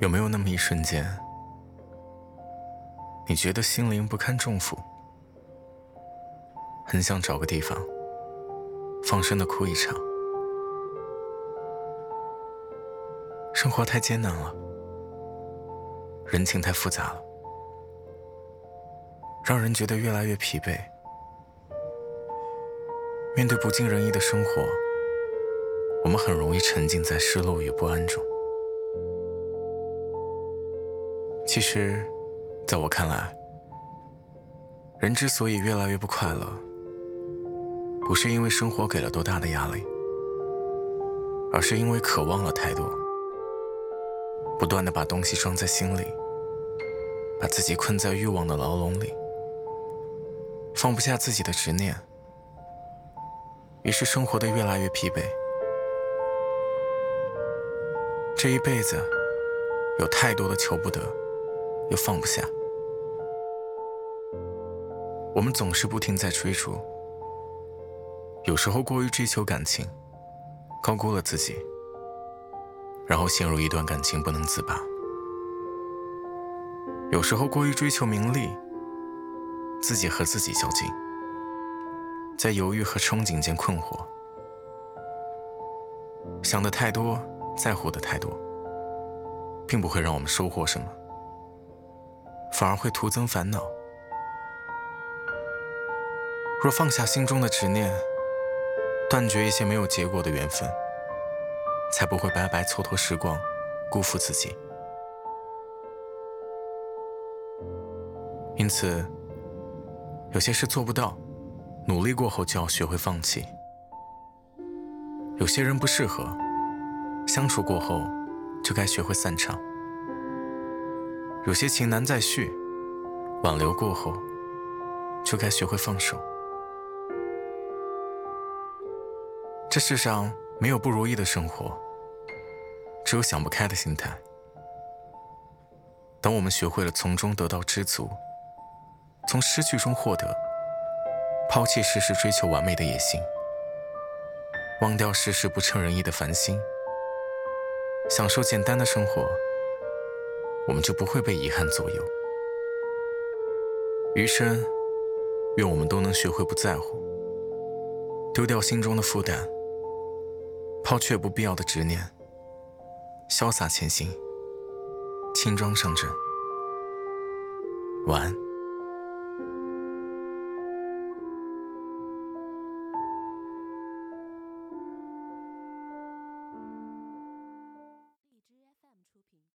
有没有那么一瞬间，你觉得心灵不堪重负，很想找个地方放声的哭一场？生活太艰难了，人情太复杂了，让人觉得越来越疲惫。面对不尽人意的生活，我们很容易沉浸在失落与不安中。其实，在我看来，人之所以越来越不快乐，不是因为生活给了多大的压力，而是因为渴望了太多，不断的把东西装在心里，把自己困在欲望的牢笼里，放不下自己的执念，于是生活的越来越疲惫。这一辈子，有太多的求不得。又放不下，我们总是不停在追逐，有时候过于追求感情，高估了自己，然后陷入一段感情不能自拔；有时候过于追求名利，自己和自己较劲，在犹豫和憧憬间困惑，想的太多，在乎的太多，并不会让我们收获什么。反而会徒增烦恼。若放下心中的执念，断绝一些没有结果的缘分，才不会白白蹉跎时光，辜负自己。因此，有些事做不到，努力过后就要学会放弃；有些人不适合，相处过后就该学会散场。有些情难再续，挽留过后，就该学会放手。这世上没有不如意的生活，只有想不开的心态。当我们学会了从中得到知足，从失去中获得，抛弃事事追求完美的野心，忘掉事事不称人意的烦心，享受简单的生活。我们就不会被遗憾左右。余生，愿我们都能学会不在乎，丢掉心中的负担，抛却不必要的执念，潇洒前行，轻装上阵。晚安。